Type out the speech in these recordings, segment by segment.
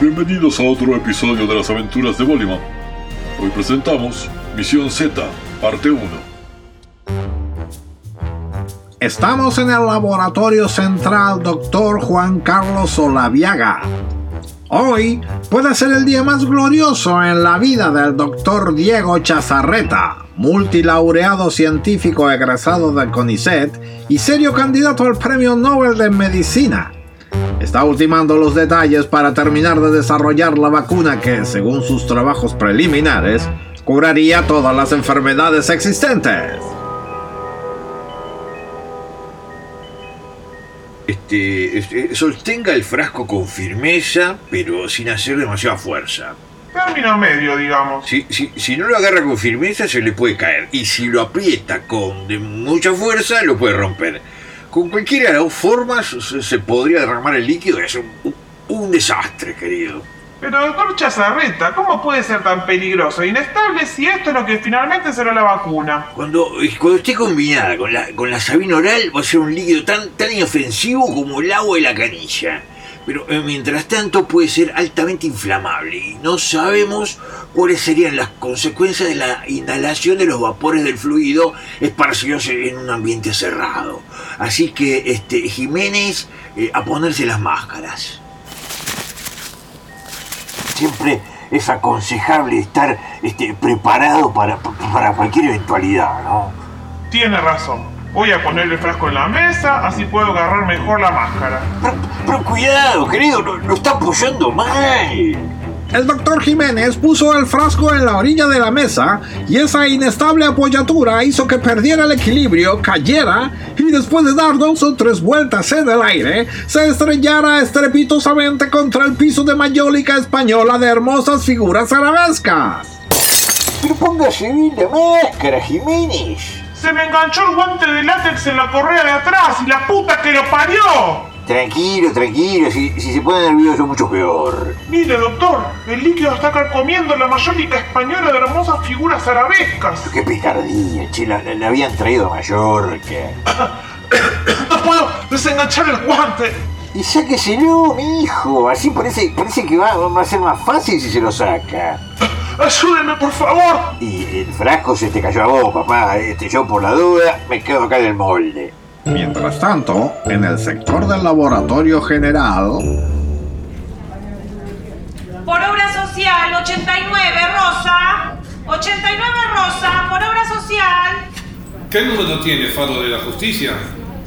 Bienvenidos a otro episodio de las aventuras de Bollyman. Hoy presentamos Misión Z, parte 1. Estamos en el laboratorio central Dr. Juan Carlos Olaviaga. Hoy puede ser el día más glorioso en la vida del Dr. Diego Chazarreta, multilaureado científico egresado del CONICET y serio candidato al Premio Nobel de Medicina está ultimando los detalles para terminar de desarrollar la vacuna que, según sus trabajos preliminares, curaría todas las enfermedades existentes. Este, este, sostenga el frasco con firmeza, pero sin hacer demasiada fuerza. Término medio, digamos. Si, si, si no lo agarra con firmeza, se le puede caer. Y si lo aprieta con de mucha fuerza, lo puede romper. Con cualquiera de las dos formas se, se podría derramar el líquido y hacer un, un desastre, querido. Pero doctor Chazarreta, ¿cómo puede ser tan peligroso e inestable si esto es lo que finalmente será la vacuna? Cuando, cuando esté combinada con la, con la sabina oral, va a ser un líquido tan, tan inofensivo como el agua y la canilla. Pero eh, mientras tanto puede ser altamente inflamable y no sabemos cuáles serían las consecuencias de la inhalación de los vapores del fluido esparcidos en un ambiente cerrado. Así que, este, Jiménez, eh, a ponerse las máscaras. Siempre es aconsejable estar este, preparado para, para cualquier eventualidad, ¿no? Tiene razón. Voy a poner el frasco en la mesa, así puedo agarrar mejor la máscara. Pero, pero cuidado, querido, lo, lo está apoyando mal. El doctor Jiménez puso el frasco en la orilla de la mesa y esa inestable apoyatura hizo que perdiera el equilibrio, cayera y después de dar dos o tres vueltas en el aire, se estrellara estrepitosamente contra el piso de mayólica española de hermosas figuras arabescas. Pero póngase bien la máscara, Jiménez. Se me enganchó el guante de látex en la correa de atrás y la puta que lo parió. Tranquilo, tranquilo, si, si se pone nervioso mucho peor. Mire, doctor, el líquido está carcomiendo la mayólica española de hermosas figuras arabescas. Qué picardía, che, la, la- la habían traído a Mallorca. No puedo desenganchar el guante. Y sáqueselo, mi hijo, así parece, parece que va, va a ser más fácil si se lo saca. Ayúdeme, por favor. Y el frasco se te cayó a vos, papá. Este, yo por la duda me quedo acá en el molde. Mientras tanto, en el sector del laboratorio general, Por obra social, 89, Rosa. 89, Rosa, por obra social. ¿Qué número tiene Faro de la Justicia?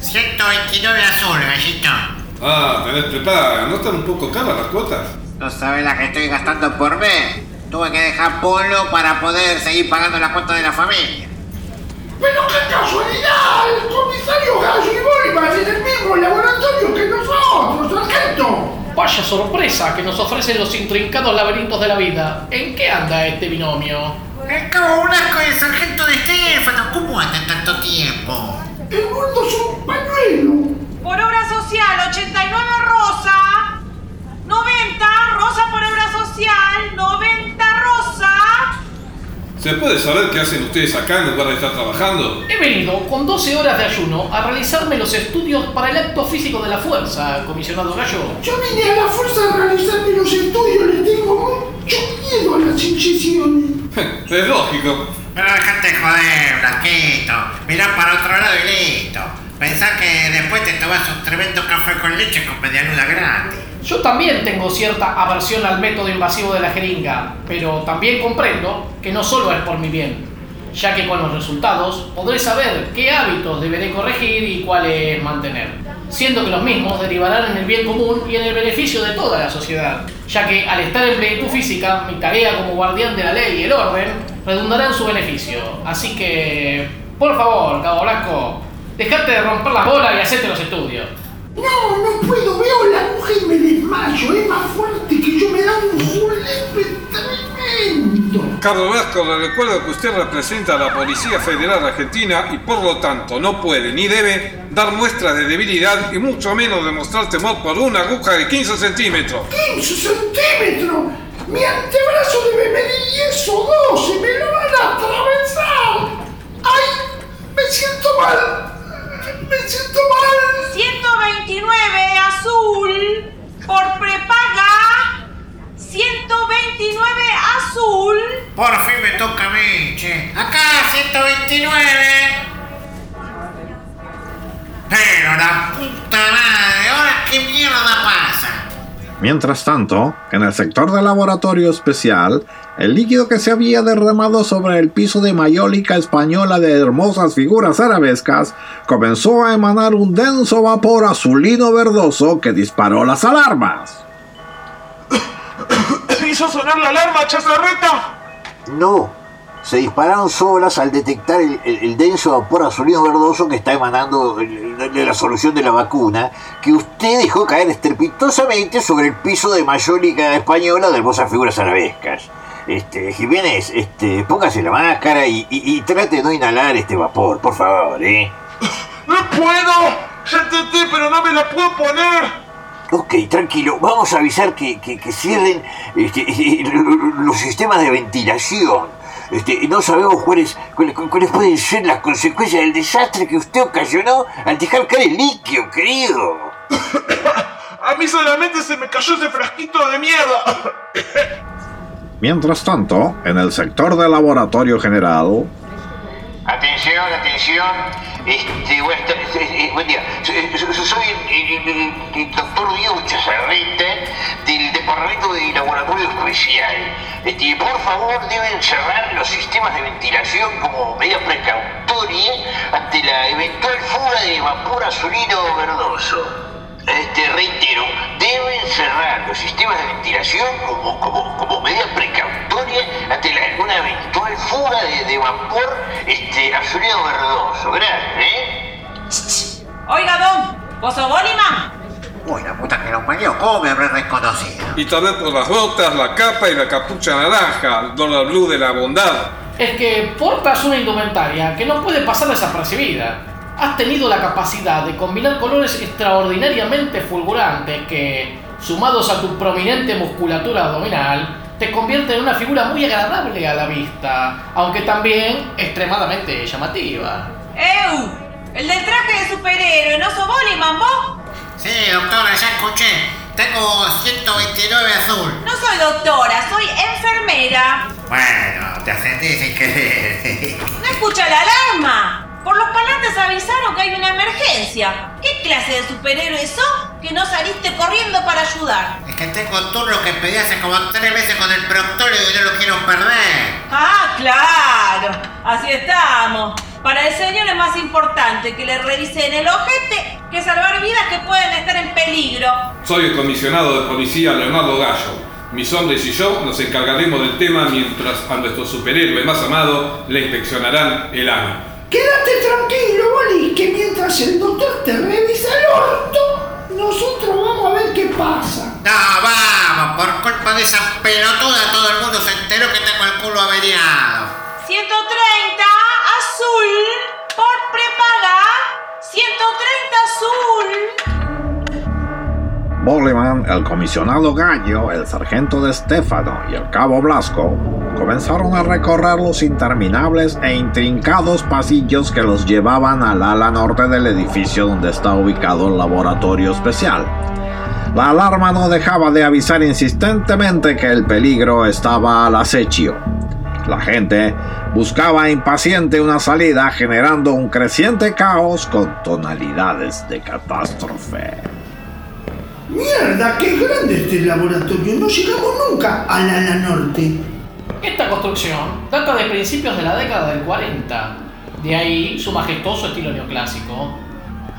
129 azul, gallito. Ah, tenés prepaga. ¿No están un poco caras las cuotas? ¿No sabes la que estoy gastando por mes? Tuve que dejar polo para poder seguir pagando la cuenta de la familia. ¡Pero qué casualidad! El comisario Gallo y Bolívar en el mismo laboratorio que nosotros, sargento. Vaya sorpresa que nos ofrecen los intrincados laberintos de la vida. ¿En qué anda este binomio? Me cago un asco de sargento de Estefano. ¿Cómo anda tanto tiempo? El mundo es un pañuelo. Por obra social, 89, Rosa. 90, Rosa por obra social. 90, Rosa. ¿Se puede saber qué hacen ustedes acá en lugar de estar trabajando? He venido con 12 horas de ayuno a realizarme los estudios para el acto físico de la fuerza, comisionado Gallo. Yo vine a la fuerza a realizarme los estudios. Le tengo mucho miedo a las incisiones. es lógico. Pero dejate de joder, Blanquito. Mirá para otro lado y listo. Pensá que después te tomas un tremendo café con leche con media luna gratis. Yo también tengo cierta aversión al método invasivo de la jeringa, pero también comprendo que no solo es por mi bien, ya que con los resultados podré saber qué hábitos deberé corregir y cuáles mantener, siendo que los mismos derivarán en el bien común y en el beneficio de toda la sociedad, ya que al estar en plenitud física, mi tarea como guardián de la ley y el orden redundará en su beneficio. Así que, por favor, Cabo Blanco, dejate de romper las bolas y hacete los estudios. No, no puedo. Veo la mujer y me desmayo. Es más fuerte que yo. Me da un julepe tremendo. Carlos Vasco, le recuerdo que usted representa a la Policía Federal Argentina y por lo tanto no puede ni debe dar muestras de debilidad y mucho menos demostrar temor por una aguja de 15 centímetros. 15 centímetros. Mi antebrazo debe medir 10 o 12. Me lo van a atravesar. ¡Ay! Me siento mal me siento mal. 129 azul por prepaga. 129 azul. Por fin me toca a mí, che. Acá 129. Pero la puta madre, ahora qué mierda pasa. Mientras tanto, en el sector de laboratorio especial, el líquido que se había derramado sobre el piso de mayólica española de hermosas figuras arabescas comenzó a emanar un denso vapor azulino verdoso que disparó las alarmas. ¿Hizo sonar la alarma, chazarreta? No, se dispararon solas al detectar el, el- el denso vapor azulino verdoso que está emanando de la solución de la vacuna que usted dejó caer estrepitosamente sobre el piso de mayólica española de hermosas figuras arabescas. Este, Jiménez, este, póngase la máscara y, y- y trate de no inhalar este vapor, por favor, ¿eh? ¡No puedo! Ya intenté, pero no me la puedo poner. Ok, tranquilo, vamos a avisar que, que- que cierren este, los sistemas de ventilación. Este, no sabemos cuáles, cuáles, cuáles pueden ser las consecuencias del desastre que usted ocasionó al dejar caer el líquido, querido. A mí solamente se me cayó ese frasquito de mierda. Mientras tanto, en el sector del laboratorio general, Atención, atención. Este, eh, eh, buen día. So- Soy el, el- el doctor Diego Chazarreta del Departamento de Laboratorio Especial. Este, por favor, deben cerrar los sistemas de ventilación como medida precautoria ante la eventual fuga de vapor azulino verdoso. Este, reitero, deben cerrar los sistemas de ventilación como, como, como medida precautoria ante la- alguna eventual fuga de, de vapor este, azulino verdoso. Gracias, ¿eh? Oiga, don, ¿vos sos Boliman? Uy, la puta que lo parió, ¿cómo me habré reconocido? Y tal vez por las botas, la capa y la capucha naranja, el dólar blue de la bondad. Es que portas una indumentaria que no puede pasar desapercibida. Has tenido la capacidad de combinar colores extraordinariamente fulgurantes que, sumados a tu prominente musculatura abdominal, te convierten en una figura muy agradable a la vista, aunque también extremadamente llamativa. ¡Eu! El del traje de superhéroe, ¿no sos vos? Sí, doctora, ya escuché. Tengo 129 azul. No soy doctora, soy enfermera. Bueno, te ascendí sin querer. ¿No escucha la alarma? Por los parlantes avisaron que hay una emergencia. ¿Qué clase de superhéroe sos que no saliste corriendo para ayudar? Es que tengo un turno que pedí hace como tres meses con el proctólogo y no lo quiero perder. Ah, claro. Así estamos. Para el señor es más importante que le revisen el ojete que salvar vidas que pueden estar en peligro. Soy el comisionado de policía Leonardo Gallo. Mis hombres y yo nos encargaremos del tema mientras a nuestro superhéroe más amado le inspeccionarán el ano. Quédate tranquilo, Boli, que mientras el doctor te revisa el orto, nosotros vamos a ver qué pasa. No, vamos, por culpa de esa pelotuda todo el mundo se enteró que tengo el culo averiado. 130 azul Bolliman, el comisionado Gallo, el sargento de Stefano y el cabo Blasco comenzaron a recorrer los interminables e intrincados pasillos que los llevaban al ala norte del edificio donde está ubicado el laboratorio especial. La alarma no dejaba de avisar insistentemente que el peligro estaba al acecho. La gente buscaba impaciente una salida generando un creciente caos con tonalidades de catástrofe. Mierda, qué grande este laboratorio. No llegamos nunca al ala norte. Esta construcción data de principios de la década del 40. De ahí su majestuoso estilo neoclásico.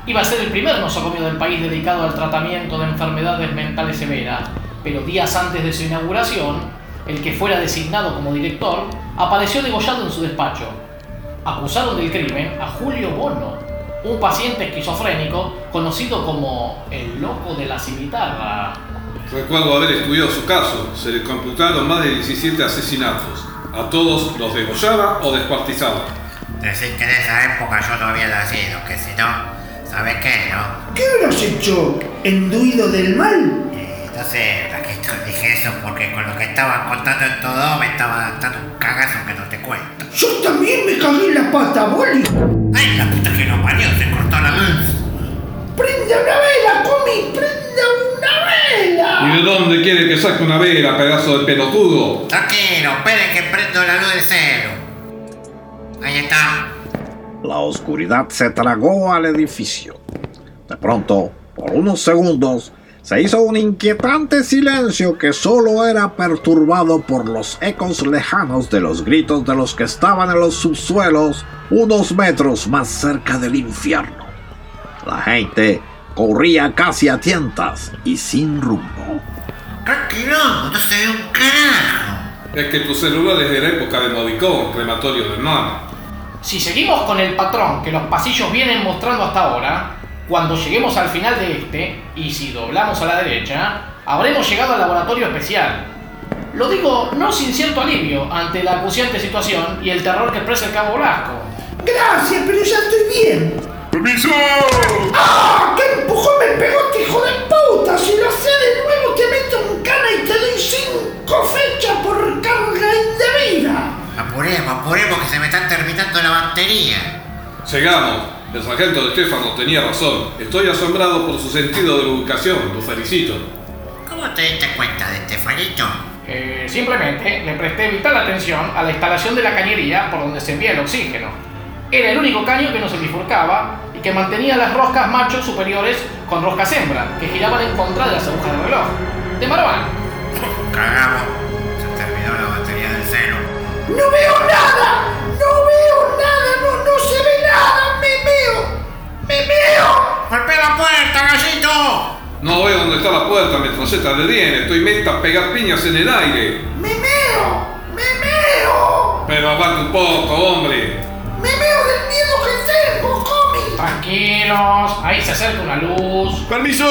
Iba a ser el primer nosocomio del país dedicado al tratamiento de enfermedades mentales severas, pero días antes de su inauguración, el que fuera designado como director apareció degollado en su despacho. Acusaron del crimen a Julio Bono, un paciente esquizofrénico conocido como el loco de la cimitarra. Recuerdo haber estudiado su caso. Se le computaron más de 17 asesinatos. A todos los degollaba o descuartizaba. Decir que en esa época yo no había nacido, que si no, ¿sabes qué, no? ¿Qué habrás hecho? ¿Enduido del mal? Eh, no sé, Dije eso porque con lo que estaban contando en todo me estaba dando un cagazo que no te cuento. Yo también me cagué en la pata, Boli. ¡Ay, la puta que no parió! Se cortó la luz. ¡Prenda una vela, Comi! ¡Prenda una vela! Y ¿De dónde quiere que saque una vela, pedazo de pelotudo? Tranquilo, esperen que prendo la luz del celo. Ahí está. La oscuridad se tragó al edificio. De pronto, por unos segundos, se hizo un inquietante silencio que solo era perturbado por los ecos lejanos de los gritos de los que estaban en los subsuelos unos metros más cerca del infierno. La gente corría casi a tientas y sin rumbo. Tranquilo, no se ve un carajo. Es que tu celular es de la época de Modicón, crematorio del mar. Si seguimos con el patrón que los pasillos vienen mostrando hasta ahora, cuando lleguemos al final de este, y si doblamos a la derecha, habremos llegado al laboratorio especial. Lo digo no sin cierto alivio ante la acuciante situación y el terror que expresa el cabo Blasco. Gracias, pero ya estoy bien. ¡Permiso! ¡Ah! ¡Qué empujón me pegó este hijo de puta! Si lo hace de nuevo te meto en cana y te doy cinco fechas por carga indebida. Apuremos, apuremos que se me están terminando la batería. Llegamos. El sargento de Stefano tenía razón. Estoy asombrado por su sentido de la ubicación. Lo felicito. ¿Cómo te diste cuenta de Estefanito? Eh, simplemente le presté vital atención a la instalación de la cañería por donde se envía el oxígeno. Era el único caño que no se bifurcaba y que mantenía las roscas machos superiores con roscas hembra, que giraban en contra de las agujas del reloj. De maravilla. Cagamos. Se terminó la batería del celo. ¡No veo nada! Nada! ¡Me meo! ¡Golpea la puerta, gallito! No veo dónde está la puerta, metralleta de 10. Estoy meta a pegar piñas en el aire. ¡Me meo! ¡Me meo! Pero aguanta un poco, hombre. ¡Me meo del miedo que tengo, Comi! Tranquilos, ahí se acerca una luz. ¡Permiso!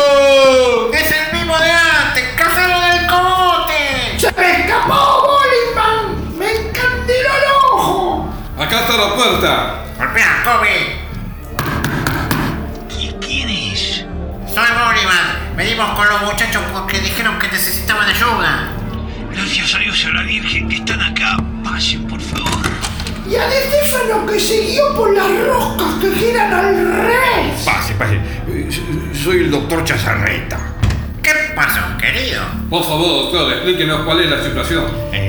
¡Es el mismo de antes! ¡Cafero del cogote! ¡Se me escapó, Bollyman! ¡Me encandiló el ojo! Acá está la puerta. ¡Golpea, Comi! Venimos con los muchachos porque dijeron que necesitaban ayuda. Gracias a Dios y a la Virgen que están acá. Pasen, por favor. Y a De Stefano que siguió por las roscas que giran al revés. Pase, pase. Eh, Soy el doctor Chazarreta. ¿Qué pasó, querido? Por favor, doctor, explíquenos cuál es la situación. Eh,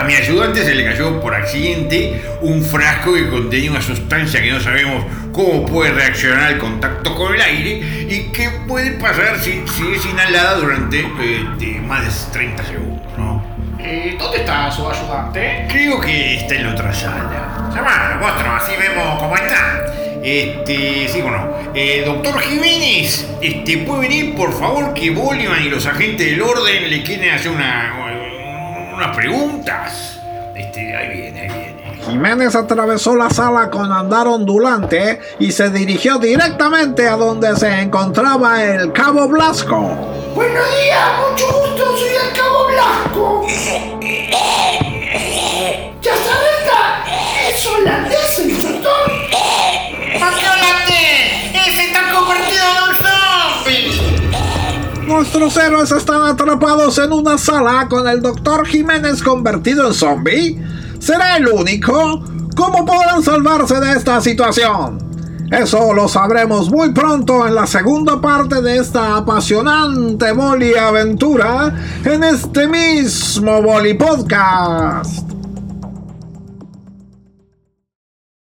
a, mi ayudante se le cayó por accidente un frasco que contenía una sustancia que no sabemos cómo puede reaccionar al contacto con el aire y que puede pasar si, si es inhalada durante eh, de más de 30 segundos, ¿no? Eh, ¿Dónde está su ayudante? Creo que está en la otra sala. Llamalo, monstruo, así vemos cómo está. Este, sí, bueno. Eh, doctor Jiménez, este, ¿puede venir, por favor, que Bolívar y los agentes del orden le quieren hacer una, unas preguntas? Este, ahí viene, ahí viene. Jiménez atravesó la sala con andar ondulante y se dirigió directamente a donde se encontraba el cabo Blasco. Buenos días, mucho gusto, soy el cabo Blasco. Nuestros héroes están atrapados en una sala con el doctor Jiménez convertido en zombie. ¿Será el único? ¿Cómo podrán salvarse de esta situación? Eso lo sabremos muy pronto en la segunda parte de esta apasionante Boli aventura en este mismo Boli Podcast.